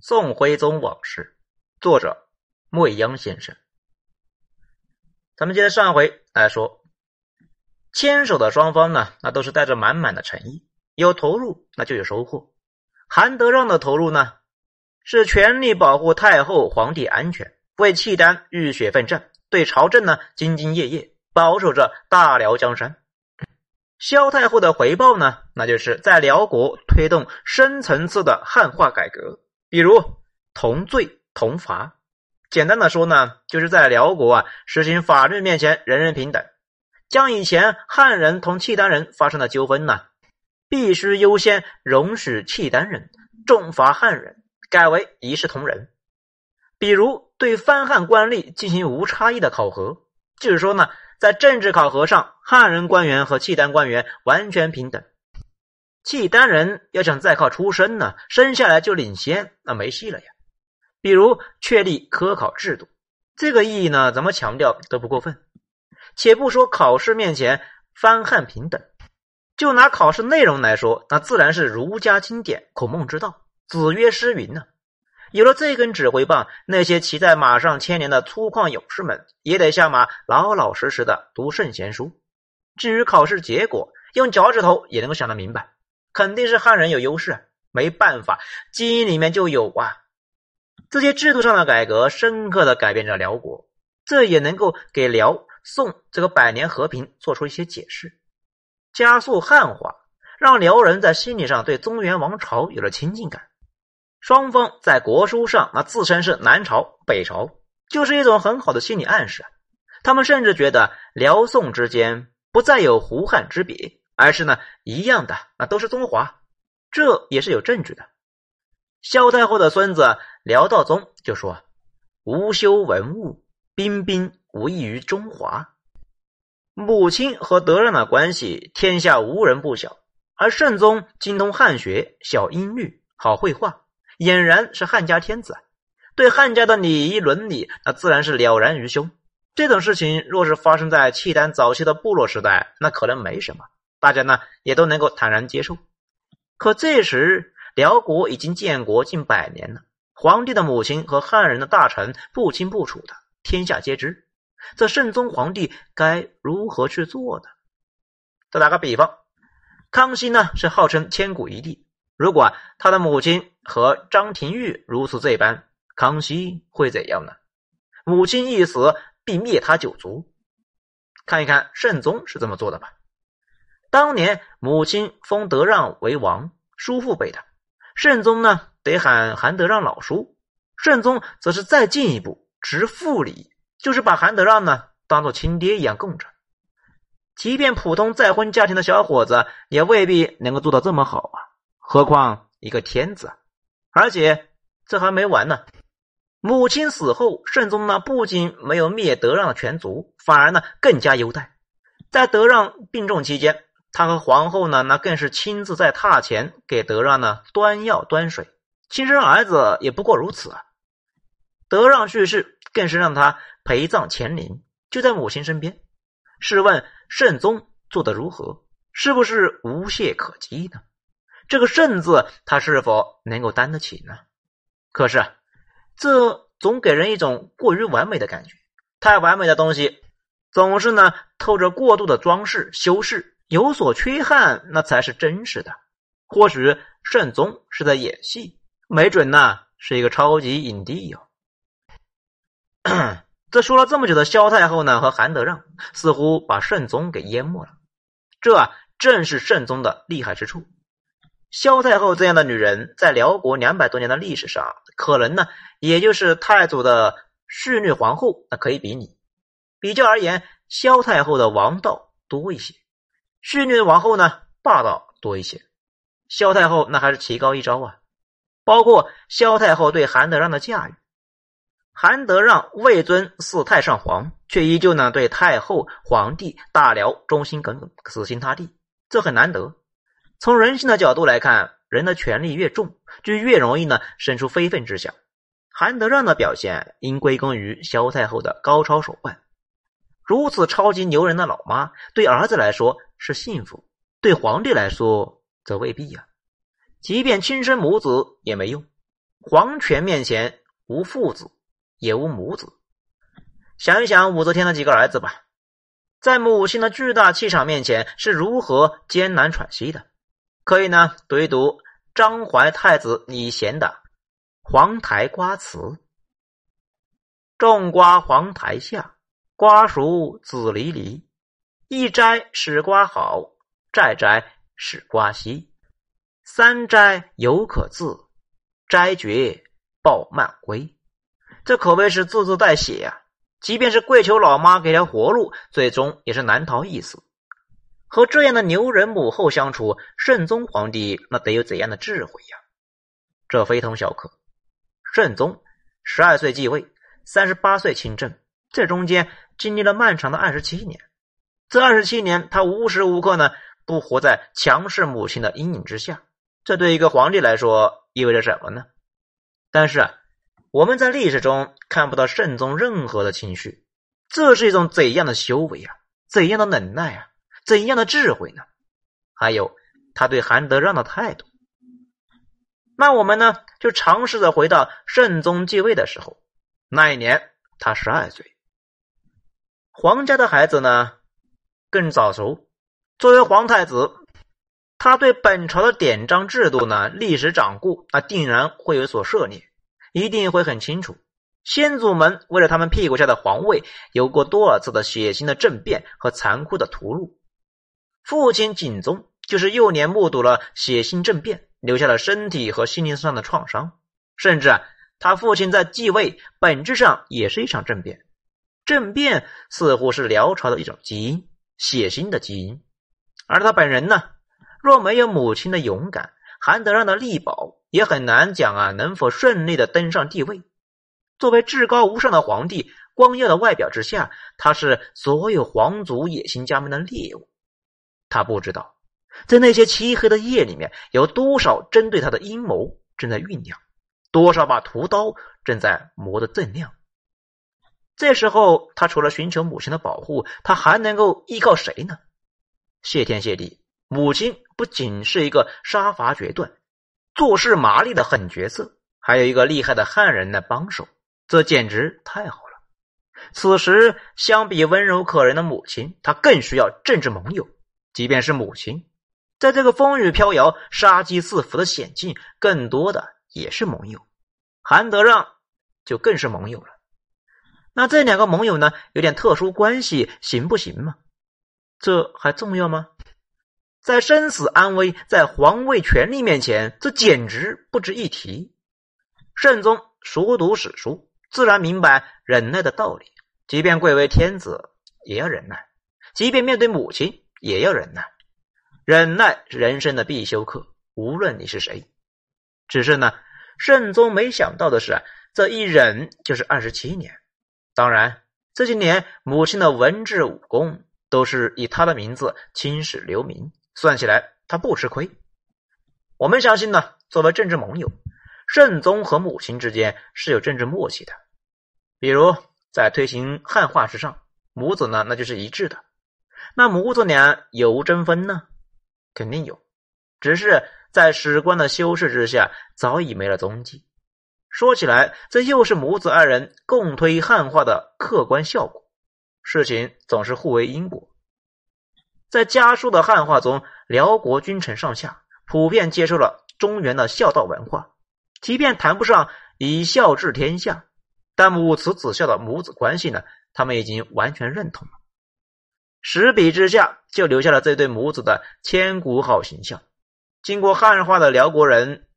宋徽宗往事，作者未央先生。咱们接着上回来说，牵手的双方呢，那都是带着满满的诚意，有投入那就有收获。韩德让的投入呢，是全力保护太后、皇帝安全，为契丹浴血奋战，对朝政呢兢兢业业，保守着大辽江山。萧太后的回报呢，那就是在辽国推动深层次的汉化改革，比如同罪同罚。简单的说呢，就是在辽国啊实行法律面前人人平等，将以前汉人同契丹人发生的纠纷呢，必须优先容许契丹人，重罚汉人，改为一视同仁。比如对藩汉官吏进行无差异的考核，就是说呢。在政治考核上，汉人官员和契丹官员完全平等。契丹人要想再靠出身呢，生下来就领先，那没戏了呀。比如确立科考制度，这个意义呢，怎么强调都不过分。且不说考试面前藩汉平等，就拿考试内容来说，那自然是儒家经典、孔孟之道、子曰诗云呢。有了这根指挥棒，那些骑在马上千年的粗犷勇士们也得下马，老老实实的读圣贤书。至于考试结果，用脚趾头也能够想得明白，肯定是汉人有优势。没办法，基因里面就有啊。这些制度上的改革，深刻的改变着辽国，这也能够给辽宋这个百年和平做出一些解释，加速汉化，让辽人在心理上对中原王朝有了亲近感。双方在国书上那自称是南朝、北朝，就是一种很好的心理暗示。他们甚至觉得辽宋之间不再有胡汉之别，而是呢一样的，那都是中华。这也是有证据的。萧太后的孙子辽道宗就说：“无修文物，彬彬无异于中华。”母亲和德让的关系，天下无人不晓。而圣宗精通汉学，晓音律，好绘画。俨然是汉家天子，对汉家的礼仪伦理，那自然是了然于胸。这种事情若是发生在契丹早期的部落时代，那可能没什么，大家呢也都能够坦然接受。可这时辽国已经建国近百年了，皇帝的母亲和汉人的大臣不清不楚的，天下皆知。这圣宗皇帝该如何去做呢？再打个比方，康熙呢是号称千古一帝。如果他的母亲和张廷玉如此这般，康熙会怎样呢？母亲一死，必灭他九族。看一看圣宗是怎么做的吧。当年母亲封德让为王，叔父辈的，圣宗呢得喊韩德让老叔。圣宗则是再进一步，执父礼，就是把韩德让呢当做亲爹一样供着。即便普通再婚家庭的小伙子，也未必能够做到这么好啊。何况一个天子，而且这还没完呢。母亲死后，圣宗呢不仅没有灭德让的全族，反而呢更加优待。在德让病重期间，他和皇后呢那更是亲自在榻前给德让呢端药端水。亲生儿子也不过如此啊。德让去世，更是让他陪葬乾陵，就在母亲身边。试问圣宗做的如何？是不是无懈可击呢？这个“圣”字，他是否能够担得起呢？可是，这总给人一种过于完美的感觉。太完美的东西，总是呢透着过度的装饰修饰，有所缺憾，那才是真实的。或许圣宗是在演戏，没准呢是一个超级影帝哟。这说了这么久的萧太后呢和韩德让，似乎把圣宗给淹没了。这正是圣宗的厉害之处。萧太后这样的女人，在辽国两百多年的历史上，可能呢，也就是太祖的蓄律皇后，那可以比拟。比较而言，萧太后的王道多一些，蓄律王后呢，霸道多一些。萧太后那还是棋高一招啊！包括萧太后对韩德让的驾驭，韩德让位尊四太上皇，却依旧呢对太后、皇帝、大辽忠心耿耿、死心塌地，这很难得。从人性的角度来看，人的权力越重，就越容易呢生出非分之想。韩德让的表现应归功于萧太后的高超手腕。如此超级牛人的老妈，对儿子来说是幸福，对皇帝来说则未必呀。即便亲生母子也没用，皇权面前无父子，也无母子。想一想武则天的几个儿子吧，在母亲的巨大气场面前是如何艰难喘息的？可以呢，读一读张怀太子李贤的《黄台瓜词》：“种瓜黄台下，瓜熟子离离。一摘使瓜好，再摘使瓜稀。三摘犹可自，摘绝抱慢归。”这可谓是字字带血呀！即便是跪求老妈给条活路，最终也是难逃一死。和这样的牛人母后相处，圣宗皇帝那得有怎样的智慧呀？这非同小可。圣宗十二岁继位，三十八岁亲政，这中间经历了漫长的二十七年。这二十七年，他无时无刻呢不活在强势母亲的阴影之下。这对一个皇帝来说意味着什么呢？但是啊，我们在历史中看不到圣宗任何的情绪。这是一种怎样的修为啊？怎样的忍耐啊？怎样的智慧呢？还有他对韩德让的态度。那我们呢，就尝试着回到圣宗继位的时候。那一年他十二岁。皇家的孩子呢，更早熟。作为皇太子，他对本朝的典章制度呢、历史掌故，那定然会有所涉猎，一定会很清楚。先祖们为了他们屁股下的皇位，有过多少次的血腥的政变和残酷的屠戮。父亲景宗就是幼年目睹了血腥政变，留下了身体和心灵上的创伤。甚至啊，他父亲在继位，本质上也是一场政变。政变似乎是辽朝的一种基因，血腥的基因。而他本人呢，若没有母亲的勇敢，韩德让的力保，也很难讲啊能否顺利的登上帝位。作为至高无上的皇帝，光耀的外表之下，他是所有皇族野心家们的猎物。他不知道，在那些漆黑的夜里面，有多少针对他的阴谋正在酝酿，多少把屠刀正在磨得锃亮。这时候，他除了寻求母亲的保护，他还能够依靠谁呢？谢天谢地，母亲不仅是一个杀伐决断、做事麻利的狠角色，还有一个厉害的汉人的帮手，这简直太好了。此时，相比温柔可人的母亲，他更需要政治盟友。即便是母亲，在这个风雨飘摇、杀机四伏的险境，更多的也是盟友。韩德让就更是盟友了。那这两个盟友呢，有点特殊关系，行不行嘛？这还重要吗？在生死安危、在皇位权力面前，这简直不值一提。圣宗熟读史书，自然明白忍耐的道理。即便贵为天子，也要忍耐；即便面对母亲。也要忍耐，忍耐是人生的必修课。无论你是谁，只是呢，圣宗没想到的是，这一忍就是二十七年。当然，这些年母亲的文治武功都是以他的名字青史留名，算起来他不吃亏。我们相信呢，作为政治盟友，圣宗和母亲之间是有政治默契的。比如在推行汉化之上，母子呢那就是一致的。那母子俩有无争锋呢？肯定有，只是在史官的修饰之下，早已没了踪迹。说起来，这又是母子二人共推汉化的客观效果。事情总是互为因果。在家书的汉化中，辽国君臣上下普遍接受了中原的孝道文化，即便谈不上以孝治天下，但母慈子孝的母子关系呢，他们已经完全认同了。十笔之下，就留下了这对母子的千古好形象。经过汉化的辽国人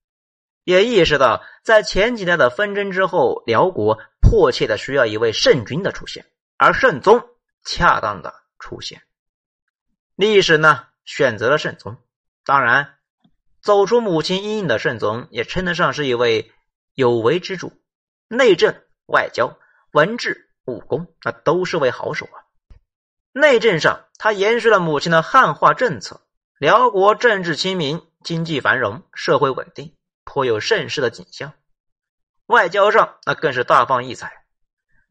也意识到，在前几代的纷争之后，辽国迫切的需要一位圣君的出现，而圣宗恰当的出现。历史呢，选择了圣宗。当然，走出母亲阴影的圣宗，也称得上是一位有为之主。内政、外交、文治、武功，那都是位好手啊。内政上，他延续了母亲的汉化政策，辽国政治清明，经济繁荣，社会稳定，颇有盛世的景象。外交上，那更是大放异彩，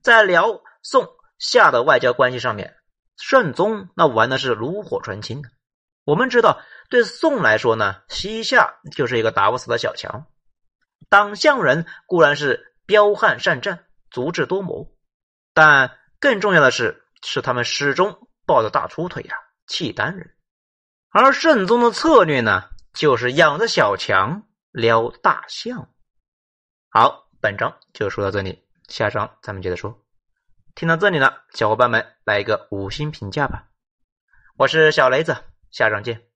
在辽宋夏的外交关系上面，圣宗那玩的是炉火纯青。我们知道，对宋来说呢，西夏就是一个打不死的小强。党项人固然是彪悍善战、足智多谋，但更重要的是，是他们始终抱着大粗腿呀，契丹人。而圣宗的策略呢，就是养着小强撩大象。好，本章就说到这里，下章咱们接着说。听到这里了，小伙伴们来一个五星评价吧。我是小雷子，下章见。